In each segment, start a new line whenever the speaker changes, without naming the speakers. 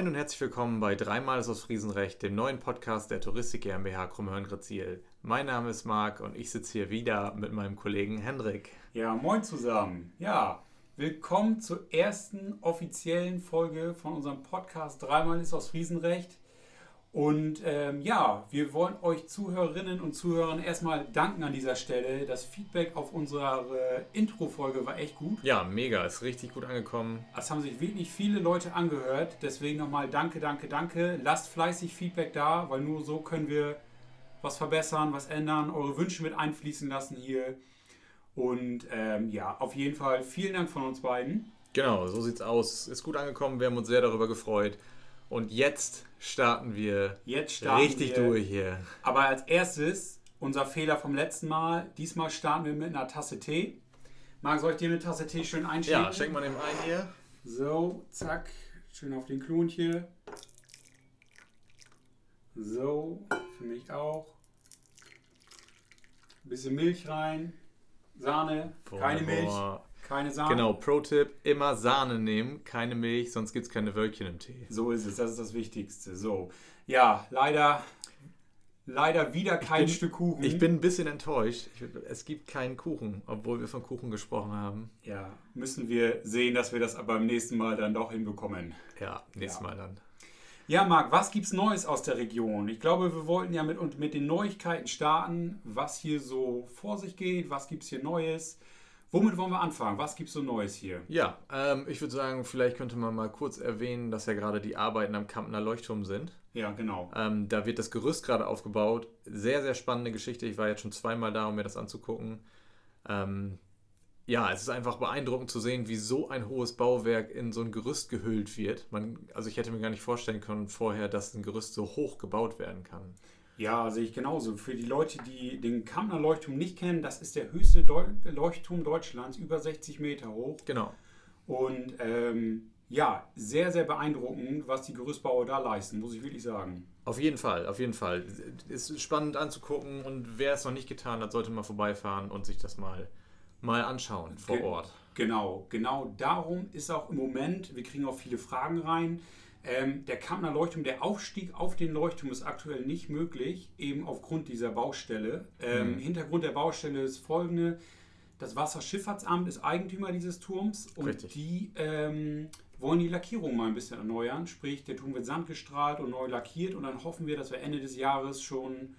Moin und herzlich willkommen bei Dreimal ist aus Friesenrecht, dem neuen Podcast der Touristik GmbH Krummhörn-Gritziel. Mein Name ist Marc und ich sitze hier wieder mit meinem Kollegen Hendrik.
Ja, moin zusammen. Ja, willkommen zur ersten offiziellen Folge von unserem Podcast Dreimal ist aus Friesenrecht. Und ähm, ja, wir wollen euch Zuhörerinnen und Zuhörern erstmal danken an dieser Stelle. Das Feedback auf unsere Intro-Folge war echt gut.
Ja, mega, ist richtig gut angekommen.
Es haben sich wirklich viele Leute angehört. Deswegen nochmal danke, danke, danke. Lasst fleißig Feedback da, weil nur so können wir was verbessern, was ändern, eure Wünsche mit einfließen lassen hier. Und ähm, ja, auf jeden Fall vielen Dank von uns beiden.
Genau, so sieht's aus. Ist gut angekommen, wir haben uns sehr darüber gefreut. Und jetzt starten wir
Jetzt starten
richtig
wir.
durch hier.
Aber als erstes unser Fehler vom letzten Mal. Diesmal starten wir mit einer Tasse Tee. Marc, soll ich dir eine Tasse Tee schön einschenken?
Ja, schenk mal eben ein hier.
So, zack. Schön auf den Klon hier. So, für mich auch. bisschen Milch rein. Sahne, keine Milch,
Boah.
Keine Sahne.
Genau, Pro-Tipp, immer Sahne nehmen, keine Milch, sonst gibt es keine Wölkchen im Tee.
So ist es, das ist das Wichtigste. So, ja, leider, leider wieder kein
bin-
Stück Kuchen.
Ich bin ein bisschen enttäuscht. Ich, es gibt keinen Kuchen, obwohl wir von Kuchen gesprochen haben.
Ja, müssen wir sehen, dass wir das aber beim nächsten Mal dann doch hinbekommen.
Ja, nächstes
Ja.
Mal dann.
Ja, Marc, was gibt's Neues aus der Region? Ich glaube, wir wollten ja mit, mit den Neuigkeiten starten, was hier so vor sich geht, was gibt's hier Neues. Womit wollen wir anfangen? Was gibt's so Neues hier?
Ja, ähm, ich würde sagen, vielleicht könnte man mal kurz erwähnen, dass ja gerade die Arbeiten am Kampner Leuchtturm sind.
Ja, genau.
Ähm, da wird das Gerüst gerade aufgebaut. Sehr, sehr spannende Geschichte. Ich war jetzt schon zweimal da, um mir das anzugucken. Ähm, ja, es ist einfach beeindruckend zu sehen, wie so ein hohes Bauwerk in so ein Gerüst gehüllt wird. Man, also ich hätte mir gar nicht vorstellen können vorher, dass ein Gerüst so hoch gebaut werden kann.
Ja, sehe ich genauso. Für die Leute, die den Kampner Leuchtturm nicht kennen, das ist der höchste Deu Leuchtturm Deutschlands, über 60 Meter hoch.
Genau.
Und ähm, ja, sehr, sehr beeindruckend, was die Gerüstbauer da leisten, muss ich wirklich sagen.
Auf jeden Fall, auf jeden Fall. Ist spannend anzugucken und wer es noch nicht getan hat, sollte mal vorbeifahren und sich das mal, mal anschauen vor
Ge-
Ort.
Genau, genau darum ist auch im Moment, wir kriegen auch viele Fragen rein, ähm, der Kampner Leuchtturm, der Aufstieg auf den Leuchtturm ist aktuell nicht möglich, eben aufgrund dieser Baustelle. Ähm, Hintergrund der Baustelle ist folgende. Das Wasserschifffahrtsamt ist Eigentümer dieses Turms und
Richtig.
die ähm, wollen die Lackierung mal ein bisschen erneuern. Sprich, der Turm wird sandgestrahlt und neu lackiert und dann hoffen wir, dass wir Ende des Jahres schon,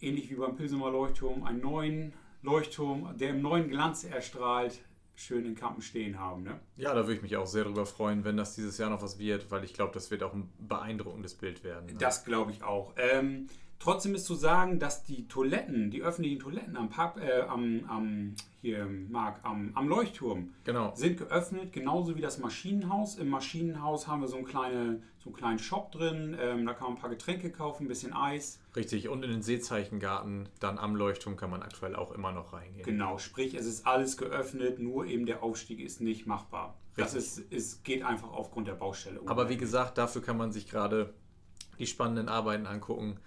ähnlich wie beim Pilsener Leuchtturm, einen neuen Leuchtturm, der im neuen Glanz erstrahlt, schön in Kampen stehen haben. Ne?
Ja, da würde ich mich auch sehr drüber freuen, wenn das dieses Jahr noch was wird, weil ich glaube, das wird auch ein beeindruckendes Bild werden. ne?
Das glaube ich auch. Ähm, trotzdem ist zu sagen, dass die Toiletten, die öffentlichen Toiletten am Park, äh, am, am hier Mark, am, am Leuchtturm
Genau.
sind geöffnet, genauso wie das Maschinenhaus. Im Maschinenhaus haben wir so einen, kleine, so einen kleinen Shop drin. Ähm, da kann man ein paar Getränke kaufen, ein bisschen Eis.
Richtig. Und in den Seezeichengarten, dann am Leuchtturm, kann man aktuell auch immer noch reingehen.
Genau, sprich, es ist alles geöffnet, nur eben der Aufstieg ist nicht machbar. Das ist, ist, geht einfach aufgrund der Baustelle.
Aber wie gesagt, dafür kann man sich gerade die spannenden Arbeiten angucken.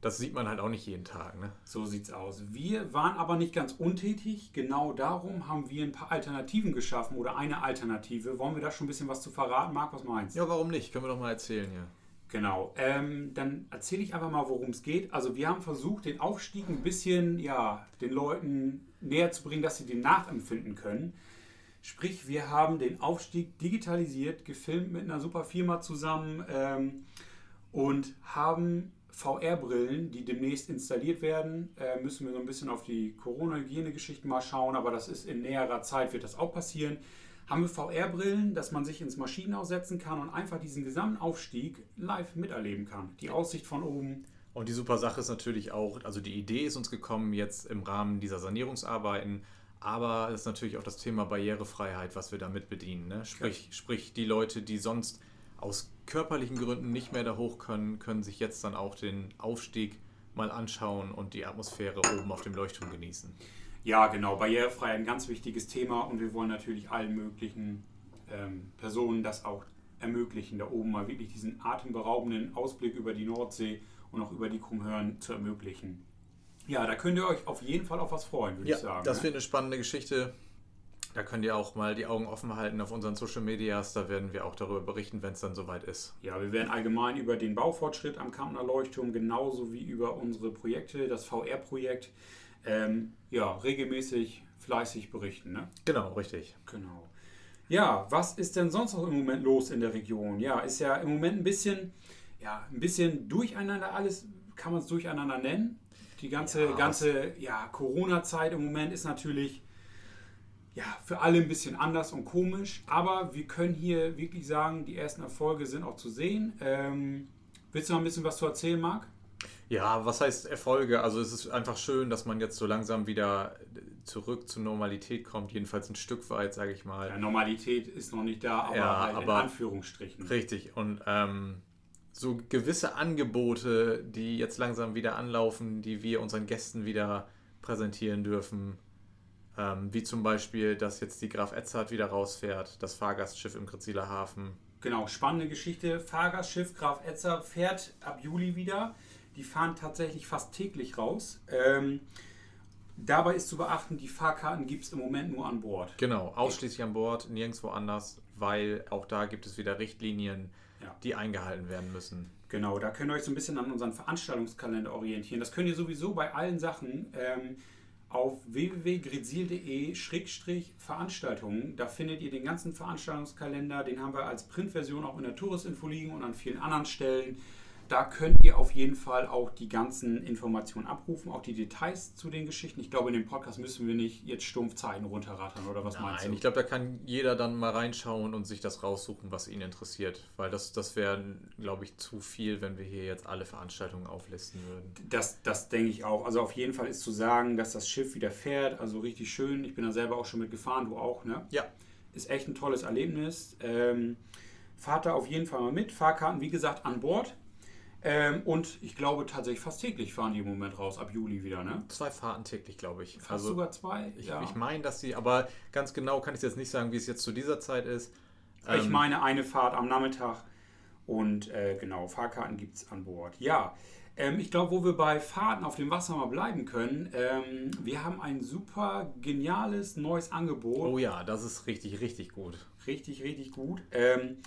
Das sieht man halt auch nicht jeden Tag. Ne?
So sieht's aus. Wir waren aber nicht ganz untätig. Genau darum haben wir ein paar Alternativen geschaffen oder eine Alternative. Wollen wir da schon ein bisschen was zu verraten? Marc, was meinst du?
Ja, warum nicht? Können wir doch mal erzählen hier.
Genau. Ähm, dann erzähle ich einfach mal, worum es geht. Also wir haben versucht, den Aufstieg ein bisschen, ja, den Leuten näher zu bringen, dass sie den nachempfinden können. Sprich, wir haben den Aufstieg digitalisiert, gefilmt mit einer super Firma zusammen ähm, und haben VR-Brillen, die demnächst installiert werden. Äh, müssen wir so ein bisschen auf die Corona-Hygiene-Geschichten mal schauen, aber das ist in näherer Zeit, wird das auch passieren. Haben wir VR-Brillen, dass man sich ins Maschinenhaus setzen kann und einfach diesen gesamten Aufstieg live miterleben kann. Die Aussicht von oben.
Und die super Sache ist natürlich auch, also die Idee ist uns gekommen jetzt im Rahmen dieser Sanierungsarbeiten, aber es ist natürlich auch das Thema Barrierefreiheit, was wir damit bedienen. Ne? Sprich, sprich, die Leute, die sonst aus körperlichen Gründen nicht mehr da hoch können, können sich jetzt dann auch den Aufstieg mal anschauen und die Atmosphäre oben auf dem Leuchtturm genießen.
Ja, genau, Barrierefreiheit ein ganz wichtiges Thema und wir wollen natürlich allen möglichen ähm, Personen das auch ermöglichen, da oben mal wirklich diesen atemberaubenden Ausblick über die Nordsee und auch über die Krummhörn zu ermöglichen. Ja, da könnt ihr euch auf jeden Fall auf was freuen, würde
Ja,
ich sagen.
das
ne?
wird eine spannende Geschichte. Da könnt ihr auch mal die Augen offen halten auf unseren Social Medias. Da werden wir auch darüber berichten, wenn es dann soweit ist.
Ja, wir werden allgemein über den Baufortschritt am Kampner Leuchtturm genauso wie über unsere Projekte, das VR-Projekt, ähm, ja, regelmäßig fleißig berichten. Ne?
Genau, richtig.
Genau. Ja, was ist denn sonst noch im Moment los in der Region? Ja, ist ja im Moment ein bisschen, ja, ein bisschen durcheinander alles, kann man es durcheinander nennen. Die ganze, ja. ganze ja, Corona-Zeit im Moment ist natürlich ja, für alle ein bisschen anders und komisch, aber wir können hier wirklich sagen, die ersten Erfolge sind auch zu sehen. Ähm, willst du noch ein bisschen was zu erzählen, Marc?
Ja, was heißt Erfolge? Also es ist einfach schön, dass man jetzt so langsam wieder zurück zur Normalität kommt, jedenfalls ein Stück weit, sage ich mal.
Ja, Normalität ist noch nicht da, aber,
ja,
halt
aber
in Anführungsstrichen.
Richtig. Und ähm, so gewisse Angebote, die jetzt langsam wieder anlaufen, die wir unseren Gästen wieder präsentieren dürfen, ähm, wie zum Beispiel, dass jetzt die Graf Edzard wieder rausfährt, das Fahrgastschiff im Gritziler Hafen.
Genau, spannende Geschichte. Fahrgastschiff Graf Edzard fährt ab Juli wieder. Die fahren tatsächlich fast täglich raus. Ähm, Dabei ist zu beachten, die Fahrkarten gibt es im Moment nur an Bord.
Genau, ausschließlich an Bord, nirgendwo anders, weil auch da gibt es wieder Richtlinien, ja. die eingehalten werden müssen.
Genau, da könnt ihr euch so ein bisschen an unseren Veranstaltungskalender orientieren. Das könnt ihr sowieso bei allen Sachen ähm, auf www.grizil.de-veranstaltungen. Da findet ihr den ganzen Veranstaltungskalender. Den haben wir als Printversion auch in der Touristinfo liegen und an vielen anderen Stellen. Da könnt ihr auf jeden Fall auch die ganzen Informationen abrufen, auch die Details zu den Geschichten. Ich glaube, in dem Podcast müssen wir nicht jetzt stumpf Zeiten runterrattern oder was
Nein,
meinst du?
ich glaube, da kann jeder dann mal reinschauen und sich das raussuchen, was ihn interessiert. Weil das, das wäre, glaube ich, zu viel, wenn wir hier jetzt alle Veranstaltungen auflisten würden.
Das, das denke ich auch. Also auf jeden Fall ist zu sagen, dass das Schiff wieder fährt. Also richtig schön. Ich bin da selber auch schon mitgefahren, du auch, ne?
Ja.
Ist echt ein tolles Erlebnis. Ähm, fahrt da auf jeden Fall mal mit. Fahrkarten, wie gesagt, an Bord. Ähm, und ich glaube tatsächlich fast täglich fahren die im Moment raus, ab Juli wieder, ne?
Zwei Fahrten täglich, glaube ich.
Fast also, sogar zwei?
Ich, ja. ich meine, dass sie, aber ganz genau kann ich jetzt nicht sagen, wie es jetzt zu dieser Zeit ist.
Ich ähm, meine eine Fahrt am Nachmittag und äh, genau, Fahrkarten gibt es an Bord. Ja, ähm, ich glaube, wo wir bei Fahrten auf dem Wasser mal bleiben können, ähm, wir haben ein super geniales neues Angebot.
Oh ja, das ist richtig, richtig gut.
Richtig, richtig gut. Ähm,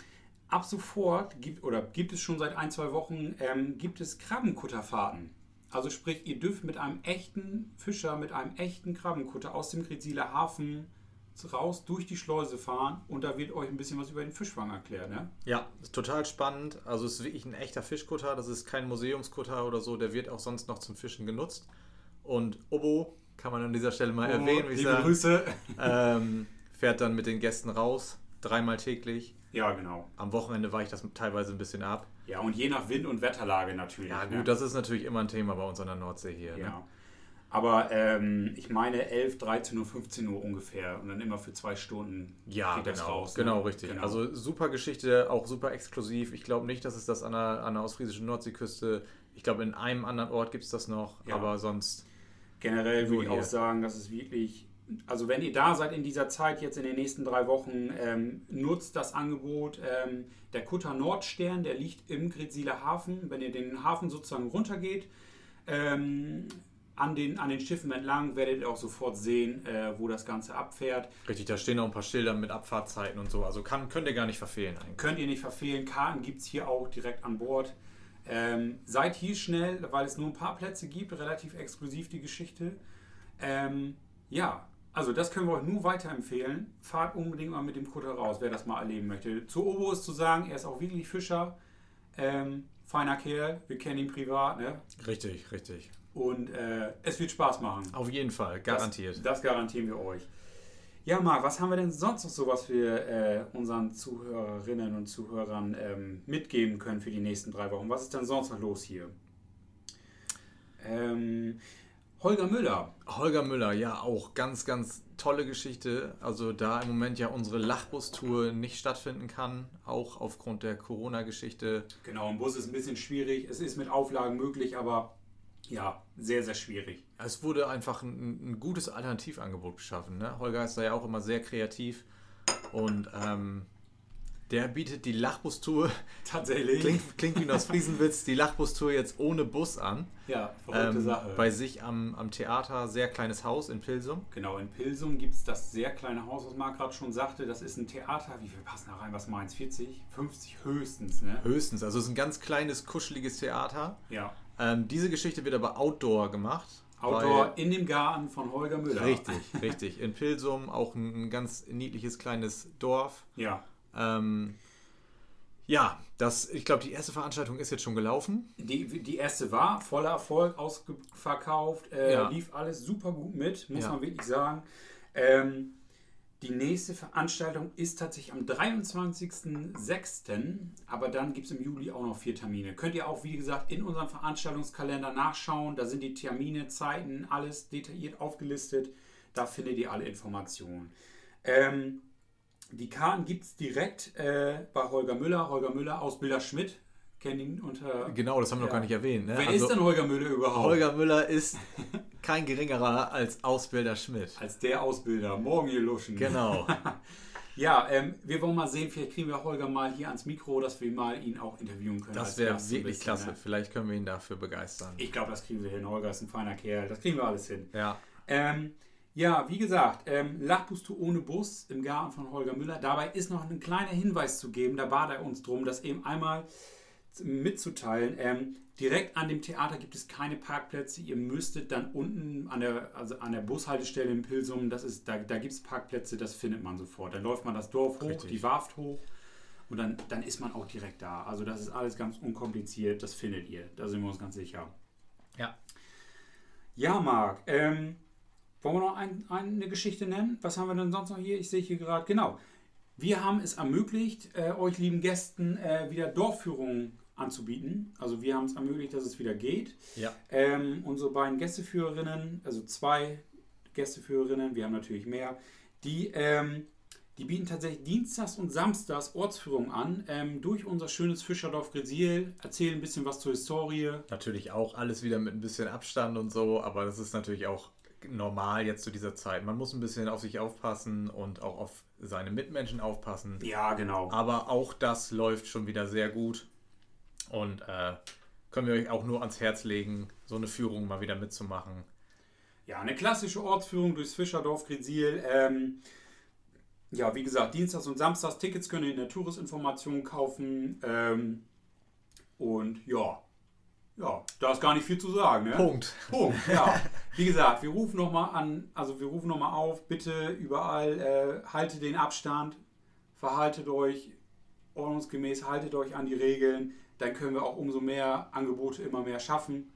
ab sofort gibt oder gibt es schon seit ein, zwei Wochen, ähm, gibt es Krabbenkutterfahrten. Also sprich, ihr dürft mit einem echten Fischer, mit einem echten Krabbenkutter aus dem Gritziler Hafen raus durch die Schleuse fahren und da wird euch ein bisschen was über den Fischfang erklärt. Ne?
Ja, ist total spannend. Also es ist wirklich ein echter Fischkutter. Das ist kein Museumskutter oder so. Der wird auch sonst noch zum Fischen genutzt. Und Obo, kann man an dieser Stelle mal oh, erwähnen, wie
liebe sage, Grüße.
Ähm, fährt dann mit den Gästen raus, dreimal täglich
ja, genau.
Am Wochenende weicht das teilweise ein bisschen ab.
Ja, und je nach Wind und Wetterlage natürlich.
Ja, gut, ne? das ist natürlich immer ein Thema bei uns an der Nordsee hier.
Ja. Ne? Aber ähm, ich meine 11, 13 Uhr, 15 Uhr ungefähr und dann immer für zwei Stunden
ja, geht genau, das raus. Ne? Genau, richtig. Genau. Also super Geschichte, auch super exklusiv. Ich glaube nicht, dass es das an der, an der ostfriesischen Nordseeküste, ich glaube in einem anderen Ort gibt es das noch, ja. aber sonst.
Generell würde ich auch sagen, dass es wirklich also wenn ihr da seid in dieser Zeit, jetzt in den nächsten drei Wochen, ähm, nutzt das Angebot. Ähm, der Kutter Nordstern, der liegt im Gritsiler Hafen. Wenn ihr den Hafen sozusagen runtergeht, ähm, an, den, an den Schiffen entlang, werdet ihr auch sofort sehen, äh, wo das Ganze abfährt.
Richtig, da stehen auch ein paar Schilder mit Abfahrtzeiten und so. Also kann, könnt ihr gar nicht verfehlen.
Eigentlich. Könnt ihr nicht verfehlen. Karten gibt es hier auch direkt an Bord. Ähm, seid hier schnell, weil es nur ein paar Plätze gibt, relativ exklusiv die Geschichte. Ähm, ja, also das können wir euch nur weiterempfehlen. Fahrt unbedingt mal mit dem Kutter raus, wer das mal erleben möchte. Zu Obo ist zu sagen, er ist auch wirklich Fischer. Ähm, feiner Kerl, wir kennen ihn privat. Ne?
Richtig, richtig.
Und äh, es wird Spaß machen.
Auf jeden Fall, garantiert.
Das, das, garantieren wir euch. Ja, Marc, was haben wir denn sonst noch so, was wir äh, unseren Zuhörerinnen und Zuhörern ähm, mitgeben können für die nächsten drei Wochen? Was ist denn sonst noch los hier? Ähm, Holger Müller.
Holger Müller, ja, auch ganz, ganz tolle Geschichte. Also da im Moment ja unsere Lachbus-Tour nicht stattfinden kann, auch aufgrund der Corona-Geschichte.
Genau, im Bus ist ein bisschen schwierig. Es ist mit Auflagen möglich, aber ja, sehr, sehr schwierig.
Es wurde einfach ein, ein gutes Alternativangebot geschaffen. Ne? Holger ist da ja auch immer sehr kreativ und ähm, Der bietet die Lachbustour,
Tatsächlich.
klingt, klingt wie ein Ostfriesenwitz, die Lachbustour jetzt ohne Bus an.
ja, verrückte
Ähm,
Sache.
bei sich am, am Theater, sehr kleines Haus in Pilsum.
Genau, in Pilsum gibt es das sehr kleine Haus, was Marc gerade schon sagte. Das ist ein Theater. Wie viel passen da rein? Was meinst 40? 50 höchstens, ne?
Höchstens, also es ist ein ganz kleines, kuscheliges Theater.
Ja.
Ähm, diese Geschichte wird aber outdoor gemacht.
Outdoor in dem Garten von Holger Müller.
Richtig, richtig. In Pilsum auch ein, ein ganz niedliches kleines Dorf.
Ja.
Ähm, ja, das, ich glaube, die erste Veranstaltung ist jetzt schon gelaufen.
Die, die erste war voller Erfolg, ausverkauft, äh,
Ja.
lief alles super gut mit, muss
Ja.
man wirklich sagen. Ähm, die nächste Veranstaltung ist tatsächlich am 23.06., aber dann gibt es im Juli auch noch vier Termine. Könnt ihr auch, wie gesagt, in unserem Veranstaltungskalender nachschauen. Da sind die Termine, Zeiten, alles detailliert aufgelistet. Da findet ihr alle Informationen. Ähm, die Karten gibt es direkt äh, bei Holger Müller. Holger Müller, Ausbilder Schmidt. Kennen ihn unter.
Genau, das haben wir
Ja.
noch gar nicht erwähnt. Ne?
Wer
Also,
ist denn Holger Müller überhaupt?
Holger Müller ist kein geringerer als Ausbilder Schmidt.
Als der Ausbilder. Morgen hier luschen.
Genau.
Ja, ähm, wir wollen mal sehen, vielleicht kriegen wir Holger mal hier ans Mikro, dass wir mal ihn auch interviewen können.
Das wäre wirklich
bisschen,
klasse.
Ne?
Vielleicht können wir ihn dafür begeistern.
Ich glaube, das kriegen wir hin. Holger ist ein feiner Kerl. Das kriegen wir alles hin.
Ja,
Ähm, ja, wie gesagt, ähm, Lachbustu ohne Bus im Garten von Holger Müller. Dabei ist noch ein kleiner Hinweis zu geben. Da bat er uns drum, das eben einmal mitzuteilen. Ähm, direkt an dem Theater gibt es keine Parkplätze. Ihr müsstet dann unten an der, also an der Bushaltestelle in Pilsum, das ist, da, da gibt es Parkplätze, das findet man sofort. Dann läuft man das Dorf hoch,
Richtig.
die Warft hoch und dann, dann ist man auch direkt da. Also das ist alles ganz unkompliziert, das findet ihr. Da sind wir uns ganz sicher.
ja.
Ja, Marc, ähm, wollen wir noch ein, eine Geschichte nennen? Was haben wir denn sonst noch hier? Ich sehe hier gerade, genau. Wir haben es ermöglicht, äh, euch lieben Gästen äh, wieder Dorfführungen anzubieten. Also wir haben es ermöglicht, dass es wieder geht.
Ja.
Ähm, unsere beiden Gästeführerinnen, also zwei Gästeführerinnen, wir haben natürlich mehr, die, ähm, die bieten tatsächlich Dienstags und Samstags Ortsführungen an ähm, durch unser schönes Fischerdorf Gresil, erzählen ein bisschen was zur Historie,
Natürlich auch alles wieder mit ein bisschen Abstand und so, aber das ist natürlich auch normal jetzt zu dieser Zeit. Man muss ein bisschen auf sich aufpassen und auch auf seine Mitmenschen aufpassen.
Ja, genau.
Aber auch das läuft schon wieder sehr gut. Und äh, können wir euch auch nur ans Herz legen, so eine Führung mal wieder mitzumachen.
Ja, eine klassische Ortsführung durchs Fischerdorf Gresil. Ähm, ja, wie gesagt, Dienstags und Samstags Tickets könnt ihr in der Touristinformation kaufen. Ähm, und ja, da ist gar nicht viel zu sagen. Ne?
Punkt.
Punkt, ja. Wie gesagt, wir rufen nochmal an, also wir rufen nochmal auf, bitte überall äh, haltet den Abstand, verhaltet euch ordnungsgemäß, haltet euch an die Regeln, dann können wir auch umso mehr Angebote immer mehr schaffen.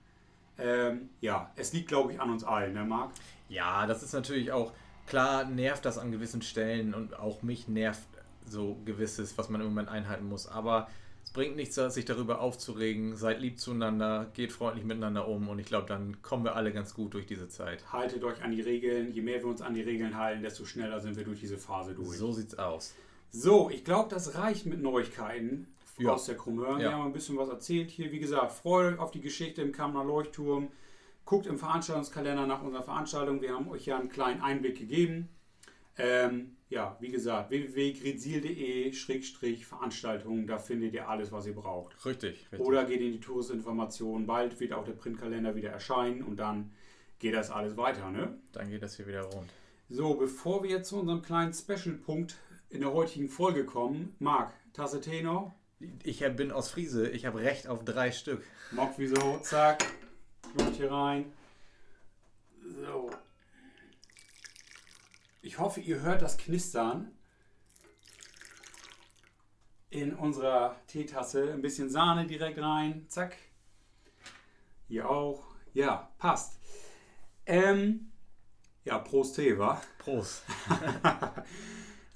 Ähm, ja, es liegt, glaube ich, an uns allen, ne, Marc?
Ja, das ist natürlich auch, klar nervt das an gewissen Stellen und auch mich nervt so gewisses, was man im Moment einhalten muss. Aber bringt nichts, sich darüber aufzuregen. Seid lieb zueinander, geht freundlich miteinander um und ich glaube, dann kommen wir alle ganz gut durch diese Zeit.
Haltet euch an die Regeln. Je mehr wir uns an die Regeln halten, desto schneller sind wir durch diese Phase durch.
So sieht's aus.
So, ich glaube, das reicht mit Neuigkeiten
Ja.
aus der Krummhörn.
Ja.
Wir haben ein bisschen was erzählt hier. Wie gesagt, freut euch auf die Geschichte im Kammer Leuchtturm. Guckt im Veranstaltungskalender nach unserer Veranstaltung. Wir haben euch ja einen kleinen Einblick gegeben. Ähm, ja, wie gesagt, www.grizil.de-veranstaltungen, da findet ihr alles, was ihr braucht.
Richtig, richtig.
Oder geht in die Touristinformation. Bald wird auch der Printkalender wieder erscheinen und dann geht das alles weiter, ne?
Dann geht das hier wieder rund.
So, bevor wir jetzt zu unserem kleinen Special-Punkt in der heutigen Folge kommen, Marc, Tasse Tee noch?
Ich bin aus Friese, ich habe Recht auf drei Stück.
Mock wieso? Zack. Schmeckt hier rein. So. Ich hoffe, ihr hört das Knistern in unserer Teetasse. Ein bisschen Sahne direkt rein. Zack. Hier auch. Ja, passt. Ähm, ja, Prost Tee, wa?
Prost.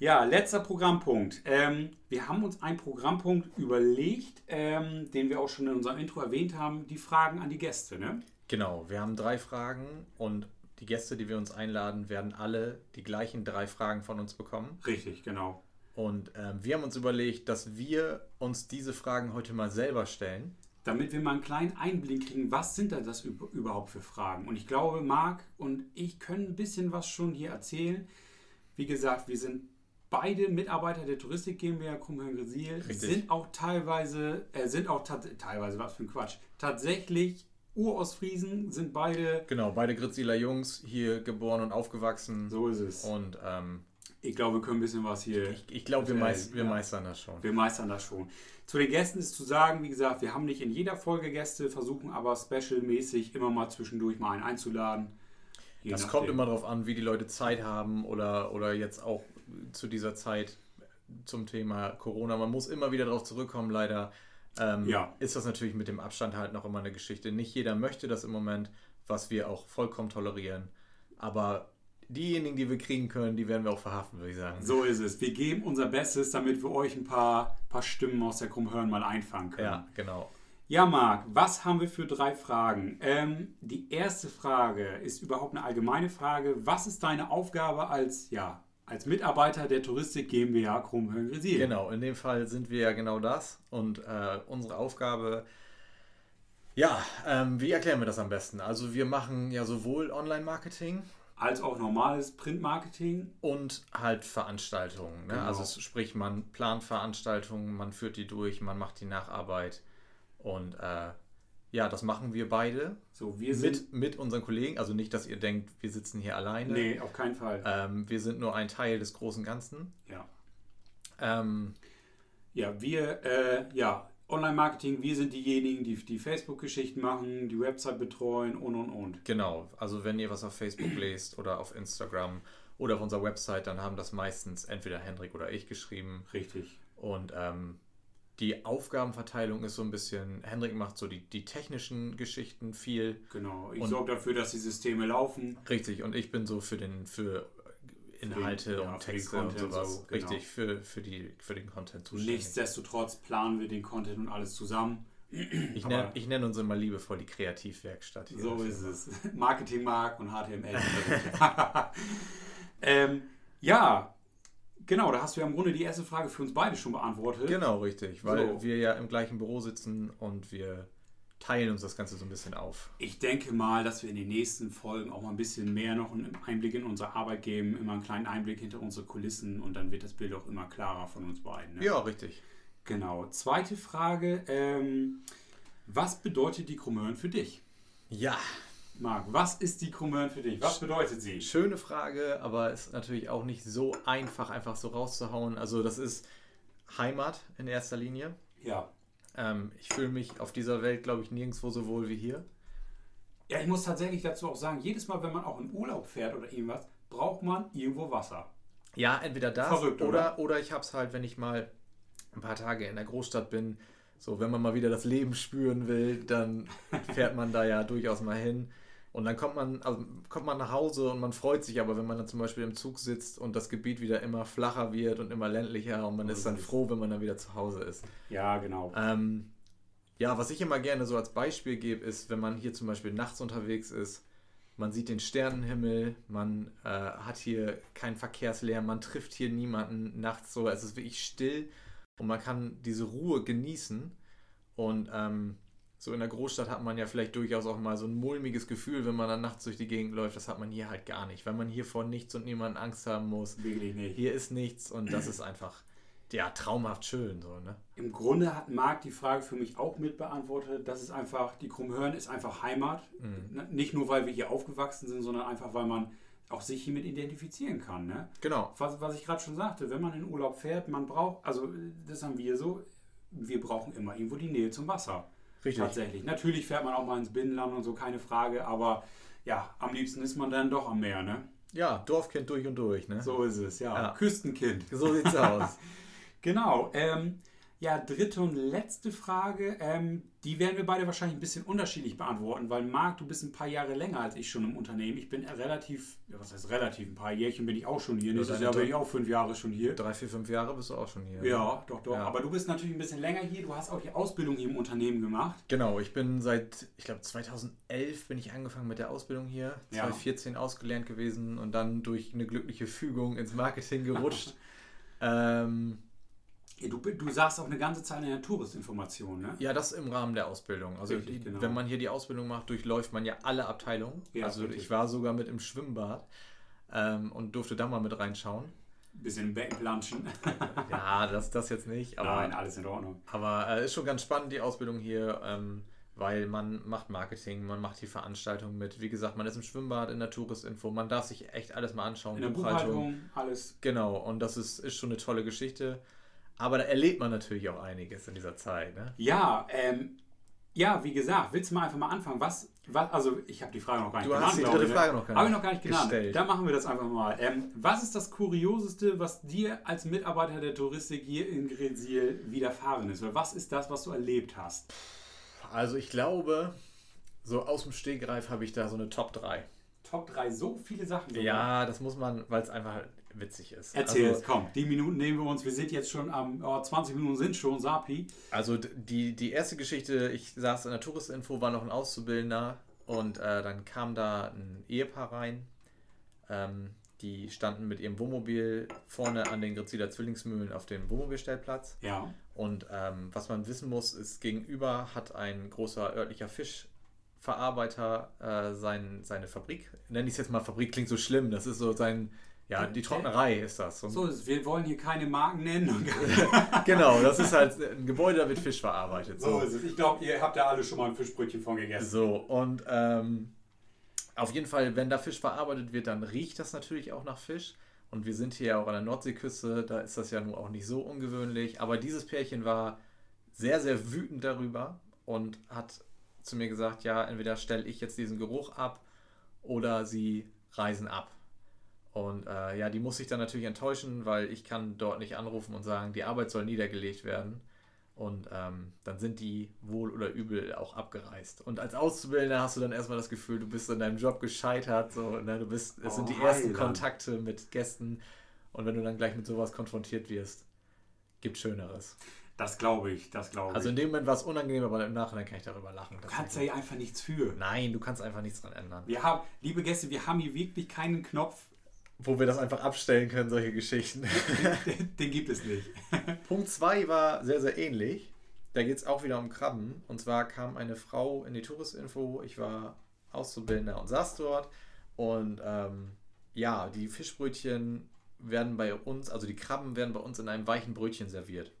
Ja, letzter Programmpunkt. Ähm, wir haben uns einen Programmpunkt überlegt, ähm, den wir auch schon in unserem Intro erwähnt haben, die Fragen an die Gäste. Ne?
Genau, wir haben drei Fragen und die Gäste, die wir uns einladen, werden alle die gleichen drei Fragen von uns bekommen.
Richtig, genau.
Und ähm, wir haben uns überlegt, dass wir uns diese Fragen heute mal selber stellen.
Damit wir mal einen kleinen Einblick kriegen, was sind da das üb- überhaupt für Fragen? Und ich glaube, Marc und ich können ein bisschen was schon hier erzählen. Wie gesagt, wir sind beide Mitarbeiter der Touristik GmbH Krummhörn-Gresil sind auch teilweise, äh, sind auch teilweise, was für ein Quatsch, tatsächlich Urostfriesen sind beide.
Genau, beide Gritziler Jungs, hier geboren und aufgewachsen.
So ist es.
Und ähm,
ich glaube, wir können ein bisschen was hier.
Ich, ich glaube, wir, meist, wir ja. meistern das schon.
Wir meistern das schon. Zu den Gästen ist zu sagen, wie gesagt, wir haben nicht in jeder Folge Gäste, versuchen aber specialmäßig immer mal zwischendurch mal einen einzuladen.
das nachdem. kommt immer darauf an, wie die Leute Zeit haben oder, oder jetzt auch zu dieser Zeit zum Thema Corona. Man muss immer wieder darauf zurückkommen, leider. Ähm, ja. Ist das natürlich mit dem Abstand halt noch immer eine Geschichte. Nicht jeder möchte das im Moment, was wir auch vollkommen tolerieren. Aber diejenigen, die wir kriegen können, die werden wir auch verhaften, würde ich sagen.
So ist es. Wir geben unser Bestes, damit wir euch ein paar, paar Stimmen aus der Krummhören mal einfangen können.
Ja, genau.
Ja, Marc, was haben wir für drei Fragen? Ähm, die erste Frage ist überhaupt eine allgemeine Frage. Was ist deine Aufgabe als, ja, als Mitarbeiter der Touristik GmbH Krummhöhen-Resil?
Genau, in dem Fall sind wir ja genau das. Und äh, unsere Aufgabe ja, ähm, wie erklären wir das am besten? Also wir machen ja sowohl Online-Marketing,
als auch normales Printmarketing.
Und halt Veranstaltungen. Ne? Genau. Also sprich, man plant Veranstaltungen, man führt die durch, man macht die Nacharbeit. Und äh, ja, das machen wir beide.
So, wir
sind mit, mit unseren Kollegen. Also nicht, dass ihr denkt, wir sitzen hier alleine.
Nee, auf keinen Fall.
Ähm, wir sind nur ein Teil des großen Ganzen.
Ja.
Ähm,
ja, wir, äh, ja, Online-Marketing, wir sind diejenigen, die die Facebook-Geschichten machen, die Website betreuen und und und.
Genau, also wenn ihr was auf Facebook lest oder auf Instagram oder auf unserer Website, dann haben das meistens entweder Hendrik oder ich geschrieben.
Richtig.
Und ähm, die Aufgabenverteilung ist so ein bisschen, Hendrik macht so die, die technischen Geschichten viel.
Genau, ich sorge dafür, dass die Systeme laufen.
Richtig, und ich bin so für den, für Inhalte den, und ja, Texte und sowas. So, genau. Richtig, für, für, die, für den Content
zuständig. Nichtsdestotrotz planen wir den Content und alles zusammen.
Ich nenne, ich nenne uns immer liebevoll die Kreativwerkstatt.
Hier so ist es. Marketing Mark und HTML. ähm, ja, genau, da hast du ja im Grunde die erste Frage für uns beide schon beantwortet.
Genau, richtig, weil so. wir ja im gleichen Büro sitzen und wir teilen uns das Ganze so ein bisschen auf.
Ich denke mal, dass wir in den nächsten Folgen auch mal ein bisschen mehr noch einen Einblick in unsere Arbeit geben, immer einen kleinen Einblick hinter unsere Kulissen und dann wird das Bild auch immer klarer von uns beiden.
Ne? Ja, richtig.
Genau. Zweite Frage. Ähm, was bedeutet die Krummörn für dich?
Ja.
Marc, was ist die Krummörn für dich? Was bedeutet sie?
Schöne Frage, aber ist natürlich auch nicht so einfach, einfach so rauszuhauen. Also das ist Heimat in erster Linie.
Ja.
Ähm, ich fühle mich auf dieser Welt, glaube ich, nirgendwo so wohl wie hier.
Ja, ich muss tatsächlich dazu auch sagen, jedes Mal, wenn man auch in Urlaub fährt oder irgendwas, braucht man irgendwo Wasser.
Ja, entweder das Verrückt, oder, oder, oder ich habe es halt, wenn ich mal ein paar Tage in der Großstadt bin, so wenn man mal wieder das Leben spüren will, dann fährt man da ja durchaus mal hin. Und dann kommt man, also kommt man nach Hause und man freut sich aber, wenn man dann zum Beispiel im Zug sitzt und das Gebiet wieder immer flacher wird und immer ländlicher und man ist dann froh, wenn man dann wieder zu Hause ist.
Ja, genau.
Ähm, ja, was ich immer gerne so als Beispiel gebe, ist, wenn man hier zum Beispiel nachts unterwegs ist, man sieht den Sternenhimmel, man äh, hat hier keinen Verkehrslärm, man trifft hier niemanden nachts so, es ist wirklich still und man kann diese Ruhe genießen und ähm, so in der Großstadt hat man ja vielleicht durchaus auch mal so ein mulmiges Gefühl, wenn man dann nachts durch die Gegend läuft. Das hat man hier halt gar nicht, weil man hier vor nichts und niemanden Angst haben muss.
Wirklich nicht.
Hier ist nichts und das ist einfach ja traumhaft schön so, ne?
Im Grunde hat Marc die Frage für mich auch mit beantwortet. Das ist einfach die Krummhörn ist einfach Heimat, mhm. nicht nur weil wir hier aufgewachsen sind, sondern einfach weil man auch sich hiermit identifizieren kann, ne?
Genau.
Was, was ich gerade schon sagte, wenn man in Urlaub fährt, man braucht, also das haben wir so, wir brauchen immer irgendwo die Nähe zum Wasser.
Richtig.
Tatsächlich. Natürlich fährt man auch mal ins Binnenland und so, keine Frage, aber ja, am liebsten ist man dann doch am Meer, ne?
Ja, Dorfkind durch und durch, ne?
So ist es, ja. ja. Küstenkind.
So sieht's aus.
genau. Ähm, ja, dritte und letzte Frage. Ähm, die werden wir beide wahrscheinlich ein bisschen unterschiedlich beantworten, weil Marc, du bist ein paar Jahre länger als ich schon im Unternehmen. Ich bin relativ, ja, was heißt relativ, ein paar Jährchen bin ich auch schon hier. Nächstes Jahr bin ich auch fünf Jahre schon hier.
Drei, vier, fünf Jahre bist du auch schon hier.
Ja, doch, doch. Ja. Aber du bist natürlich ein bisschen länger hier. Du hast auch die Ausbildung hier im Unternehmen gemacht.
Genau, ich bin seit, ich glaube 2011 bin ich angefangen mit der Ausbildung hier. 2014 ja. ausgelernt gewesen und dann durch eine glückliche Fügung ins Marketing gerutscht. ähm,
Du, du sagst auch eine ganze Zeit in der Touristinformation, ne?
Ja, das im Rahmen der Ausbildung. Also richtig, die, genau. wenn man hier die Ausbildung macht, durchläuft man ja alle Abteilungen. Ja, also richtig. ich war sogar mit im Schwimmbad ähm, und durfte da mal mit reinschauen.
ein bisschen im Becken planschen.
ja, das, das jetzt nicht.
Aber, Nein, alles in Ordnung.
Aber es äh, ist schon ganz spannend, die Ausbildung hier. Ähm, weil man macht Marketing, man macht die Veranstaltung mit. Wie gesagt, man ist im Schwimmbad, in der Touristinfo, man darf sich echt alles mal anschauen.
In der Buchhaltung, alles.
Genau, und das ist, ist schon eine tolle Geschichte. Aber da erlebt man natürlich auch einiges in dieser Zeit. Ne?
Ja, ähm, ja, wie gesagt, willst du mal einfach mal anfangen? Was, was also ich habe die Frage noch gar nicht
du genannt. Du hast die dritte ne? Frage noch
gar nicht, ich noch gar nicht genannt. Gestellt. Dann machen wir das einfach mal. Ähm, was ist das Kurioseste, was dir als Mitarbeiter der Touristik hier in Gresil widerfahren ist? Oder was ist das, was du erlebt hast?
Also ich glaube, so aus dem Stegreif habe ich da so eine Top 3.
Top 3, so viele Sachen.
Sogar. Ja, das muss man, weil es einfach witzig ist.
Erzähl also, es, komm. Die Minuten nehmen wir uns. Wir sind jetzt schon am, oh, 20 Minuten sind schon, Sapi.
Also die, die erste Geschichte, ich saß in der Touristinfo, war noch ein Auszubildender und äh, dann kam da ein Ehepaar rein. Ähm, die standen mit ihrem Wohnmobil vorne an den Gritziler Zwillingsmühlen auf dem Wohnmobilstellplatz.
Ja.
Und ähm, was man wissen muss, ist, gegenüber hat ein großer örtlicher Fischverarbeiter äh, sein, seine Fabrik. Nenne ich es jetzt mal Fabrik, klingt so schlimm. Das ist so sein, ja, die Trocknerei ist das.
Und so, wir wollen hier keine Marken nennen.
genau, das ist halt ein Gebäude, da wird Fisch verarbeitet.
So, so ist es. Ich glaube, ihr habt da alle schon mal ein Fischbrötchen von gegessen.
So, und ähm, auf jeden Fall, wenn da Fisch verarbeitet wird, dann riecht das natürlich auch nach Fisch. Und wir sind hier ja auch an der Nordseeküste, da ist das ja nun auch nicht so ungewöhnlich. Aber dieses Pärchen war sehr, sehr wütend darüber und hat zu mir gesagt, ja, entweder stelle ich jetzt diesen Geruch ab oder sie reisen ab. Und äh, ja, die muss ich dann natürlich enttäuschen, weil ich kann dort nicht anrufen und sagen, die Arbeit soll niedergelegt werden. Und ähm, dann sind die wohl oder übel auch abgereist. Und als Auszubildender hast du dann erstmal das Gefühl, du bist in deinem Job gescheitert. So, ne? du bist, es oh, sind die oh, ersten Kontakte mit Gästen. Und wenn du dann gleich mit sowas konfrontiert wirst, gibt Schöneres.
Das glaube ich, das glaube ich.
Also in dem Moment war es unangenehm, aber im Nachhinein kann ich darüber lachen.
Du kannst ja hier einfach nichts für.
Nein, du kannst einfach nichts dran ändern.
Wir haben, liebe Gäste, wir haben hier wirklich keinen Knopf,
wo wir das einfach abstellen können, solche Geschichten.
Den, den gibt es nicht.
Punkt 2 war sehr, sehr ähnlich. Da geht es auch wieder um Krabben. Und zwar kam eine Frau in die Touristinfo. Ich war Auszubildender und saß dort. Und ähm, ja, die Fischbrötchen werden bei uns, also die Krabben werden bei uns in einem weichen Brötchen serviert.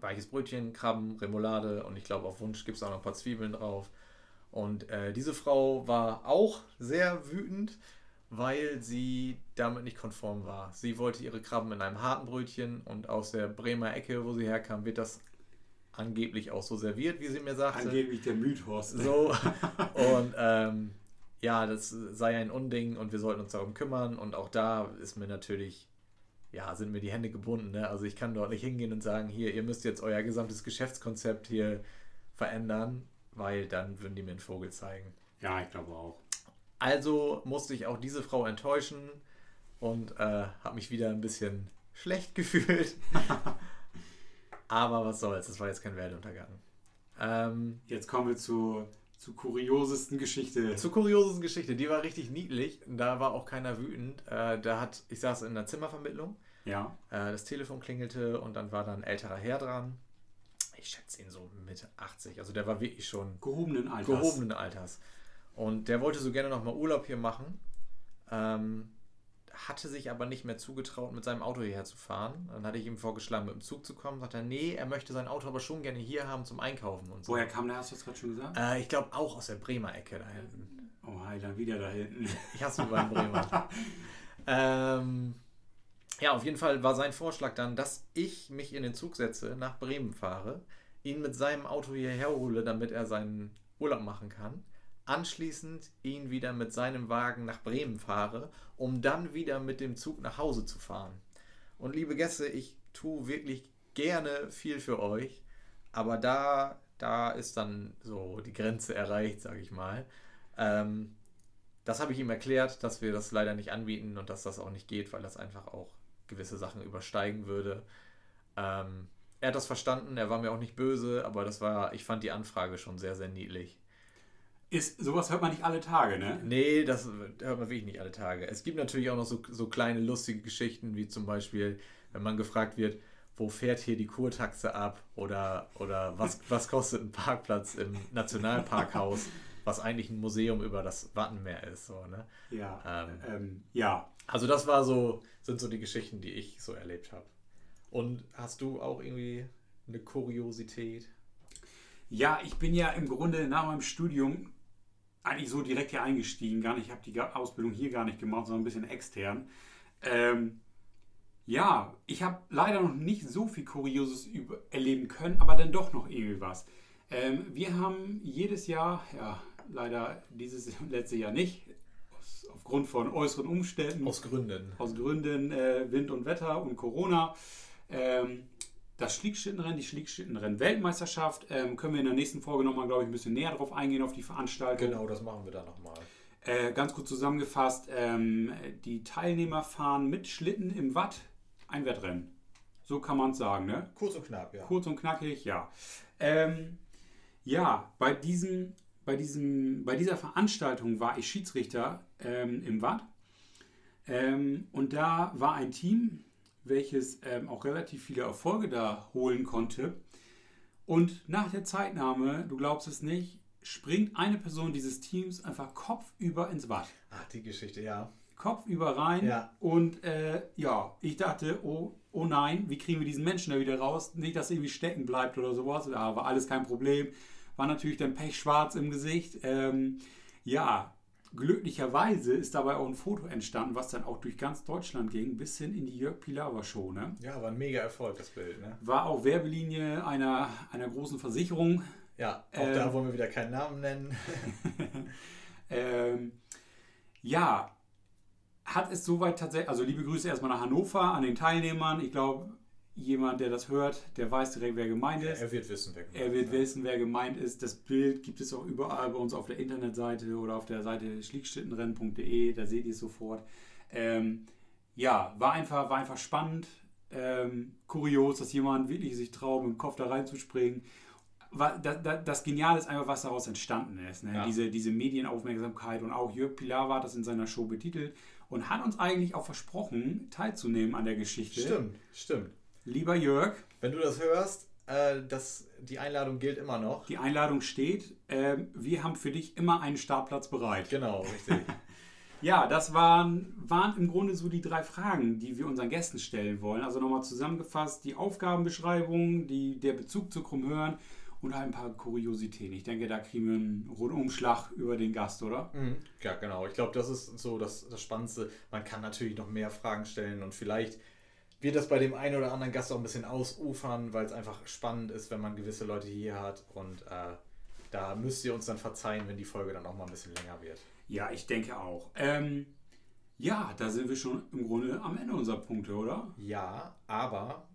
Weiches Brötchen, Krabben, Remoulade und ich glaube auf Wunsch gibt es auch noch ein paar Zwiebeln drauf. Und äh, diese Frau war auch sehr wütend, weil sie damit nicht konform war. Sie wollte ihre Krabben in einem harten Brötchen und aus der Bremer Ecke, wo sie herkam, wird das angeblich auch so serviert, wie sie mir sagte.
Angeblich der Mythos.
So. Und ähm, ja, das sei ein Unding und wir sollten uns darum kümmern. Und auch da ist mir natürlich, ja, sind mir die Hände gebunden. Ne? Also ich kann dort nicht hingehen und sagen, hier, ihr müsst jetzt euer gesamtes Geschäftskonzept hier verändern, weil dann würden die mir einen Vogel zeigen.
Ja, ich glaube auch.
Also musste ich auch diese Frau enttäuschen und äh, habe mich wieder ein bisschen schlecht gefühlt. Aber was soll's, das war jetzt kein Weltuntergang.
Ähm, jetzt kommen wir zu, zur kuriosesten Geschichte.
Zur kuriosesten Geschichte, die war richtig niedlich. Da war auch keiner wütend. Äh, da hat, ich saß in einer Zimmervermittlung.
Ja.
Äh, das Telefon klingelte und dann war da ein älterer Herr dran. Ich schätze ihn so Mitte 80. Also der war wirklich schon
gehobenen Alters.
Gehobenen Alters. Und der wollte so gerne nochmal Urlaub hier machen. Ähm, hatte sich aber nicht mehr zugetraut, mit seinem Auto hierher zu fahren. Dann hatte ich ihm vorgeschlagen, mit dem Zug zu kommen. Sagt er, nee, er möchte sein Auto aber schon gerne hier haben zum Einkaufen und
so. Woher kam der, hast du das gerade schon gesagt?
Äh, ich glaube auch aus der Bremer Ecke da hinten.
Oh, Heiland, wieder da hinten.
Ich hasse über Bremer. ähm, ja, auf jeden Fall war sein Vorschlag dann, dass ich mich in den Zug setze, nach Bremen fahre, ihn mit seinem Auto hierher hole, damit er seinen Urlaub machen kann anschließend ihn wieder mit seinem Wagen nach Bremen fahre, um dann wieder mit dem Zug nach Hause zu fahren. Und liebe Gäste, ich tue wirklich gerne viel für euch, aber da, da ist dann so die Grenze erreicht, sage ich mal. Ähm, das habe ich ihm erklärt, dass wir das leider nicht anbieten und dass das auch nicht geht, weil das einfach auch gewisse Sachen übersteigen würde. Ähm, er hat das verstanden, er war mir auch nicht böse, aber das war, ich fand die Anfrage schon sehr, sehr niedlich.
Ist, sowas hört man nicht alle Tage, ne?
Nee, das hört man wirklich nicht alle Tage. Es gibt natürlich auch noch so, so kleine lustige Geschichten, wie zum Beispiel, wenn man gefragt wird, wo fährt hier die Kurtaxe ab oder, oder was, was kostet ein Parkplatz im Nationalparkhaus. was eigentlich ein Museum über das Wattenmeer ist. So, ne?
Ja. Ähm, ähm, ja.
Also das war so, sind so die Geschichten, die ich so erlebt habe. Und hast du auch irgendwie eine Kuriosität?
Ja, ich bin ja im Grunde nach meinem Studium eigentlich so direkt hier eingestiegen. Gar nicht, ich habe die Ausbildung hier gar nicht gemacht, sondern ein bisschen extern. Ähm, ja, ich habe leider noch nicht so viel Kurioses erleben können, aber dann doch noch irgendwie was. Ähm, wir haben jedes Jahr, ja, leider dieses letzte Jahr nicht, aus, aufgrund von äußeren Umständen.
Aus Gründen.
Aus Gründen äh, Wind und Wetter und Corona. Ähm, das Schlickschittenrennen, die Schlickschittenrennen-Weltmeisterschaft, ähm, können wir in der nächsten Folge nochmal, glaube ich, ein bisschen näher drauf eingehen, auf die Veranstaltung.
Genau, das machen wir dann nochmal.
Äh, ganz kurz zusammengefasst, ähm, die Teilnehmer fahren mit Schlitten im Watt ein Wettrennen. So kann man es sagen, ne?
Kurz und knapp, ja.
Kurz und knackig, ja. Ähm, ja, bei, diesem, bei, diesem, bei dieser Veranstaltung war ich Schiedsrichter ähm, im Watt. Ähm, und da war ein Team, welches ähm, auch relativ viele Erfolge da holen konnte. Und nach der Zeitnahme, du glaubst es nicht, springt eine Person dieses Teams einfach kopfüber ins Watt.
Ach, die Geschichte, ja.
Kopfüber rein.
Ja.
Und äh, ja, ich dachte, oh, oh nein, wie kriegen wir diesen Menschen da wieder raus? Nicht, dass er irgendwie stecken bleibt oder sowas. Ja, war alles kein Problem. War natürlich dann pechschwarz im Gesicht. Ähm, ja, glücklicherweise ist dabei auch ein Foto entstanden, was dann auch durch ganz Deutschland ging, bis hin in die Jörg Pilawa Show. Ne?
Ja, war ein mega Erfolg, das Bild. Ne?
War auch Werbelinie einer, einer großen Versicherung.
Ja, auch ähm, da wollen wir wieder keinen Namen nennen.
ähm, ja, hat es soweit tatsächlich, also liebe Grüße erstmal nach Hannover an den Teilnehmern. Ich glaube, jemand, der das hört, der weiß direkt, wer gemeint ist.
Er wird wissen, wer gemeint
ist. Er wird wissen, wer gemeint ist. Das Bild gibt es auch überall bei uns auf der Internetseite oder auf der Seite schliegschittenrennen.de, da seht ihr es sofort. Ähm, ja, war einfach, war einfach spannend, ähm, kurios, dass jemand wirklich sich traut, mit dem Kopf da reinzuspringen das, das, das Geniale ist einfach, was daraus entstanden ist. Ne? Ja. Diese, diese Medienaufmerksamkeit und auch Jörg Pilar hat das in seiner Show betitelt und hat uns eigentlich auch versprochen, teilzunehmen an der Geschichte.
Stimmt, stimmt.
Lieber Jörg.
Wenn du das hörst, äh, das, die Einladung gilt immer noch.
Die Einladung steht. Äh, wir haben für dich immer einen Startplatz bereit.
Genau, richtig.
ja, das waren, waren im Grunde so die drei Fragen, die wir unseren Gästen stellen wollen. Also nochmal zusammengefasst, die Aufgabenbeschreibung, die, der Bezug zu Krummhören und ein paar Kuriositäten. Ich denke, da kriegen wir einen Rundumschlag über den Gast, oder?
Mhm. Ja, genau. Ich glaube, das ist so das, das Spannendste. Man kann natürlich noch mehr Fragen stellen und vielleicht wird das bei dem einen oder anderen Gast auch ein bisschen ausufern, weil es einfach spannend ist, wenn man gewisse Leute hier hat. Und äh, da müsst ihr uns dann verzeihen, wenn die Folge dann auch mal ein bisschen länger wird.
Ja, ich denke auch. Ähm, ja, da sind wir schon im Grunde am Ende unserer Punkte, oder?
Ja, aber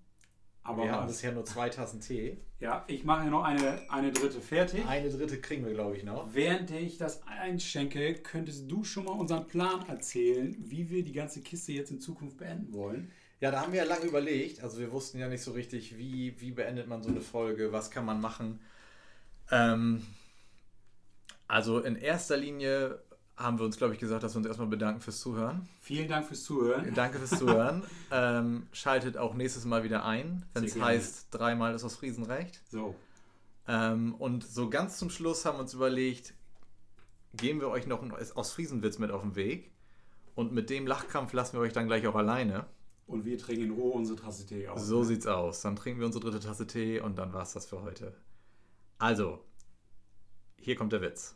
aber wir was? haben bisher nur zwei Tassen Tee.
Ja, ich mache noch eine, eine dritte fertig.
Eine dritte kriegen wir, glaube ich, noch.
Während ich das einschenke, könntest du schon mal unseren Plan erzählen, wie wir die ganze Kiste jetzt in Zukunft beenden wollen.
Ja, da haben wir ja lange überlegt. Also wir wussten ja nicht so richtig, wie, wie beendet man so eine Folge, was kann man machen. Ähm, also in erster Linie haben wir uns, glaube ich, gesagt, dass wir uns erstmal bedanken fürs Zuhören.
Vielen Dank fürs Zuhören.
Danke fürs Zuhören. ähm, schaltet auch nächstes Mal wieder ein, wenn es heißt, dreimal ist aus Friesen recht.
So.
Ähm, und so ganz zum Schluss haben wir uns überlegt, geben wir euch noch einen aus Friesenwitz mit auf den Weg. Und mit dem Lachkampf lassen wir euch dann gleich auch alleine.
Und wir trinken in Ruhe unsere Tasse Tee
aus. So ne? sieht's aus. Dann trinken wir unsere dritte Tasse Tee und dann war's das für heute. Also, hier kommt der Witz.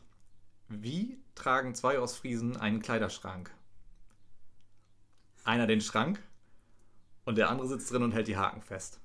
Wie tragen zwei Ostfriesen einen Kleiderschrank? Einer den Schrank und der andere sitzt drin und hält die Haken fest.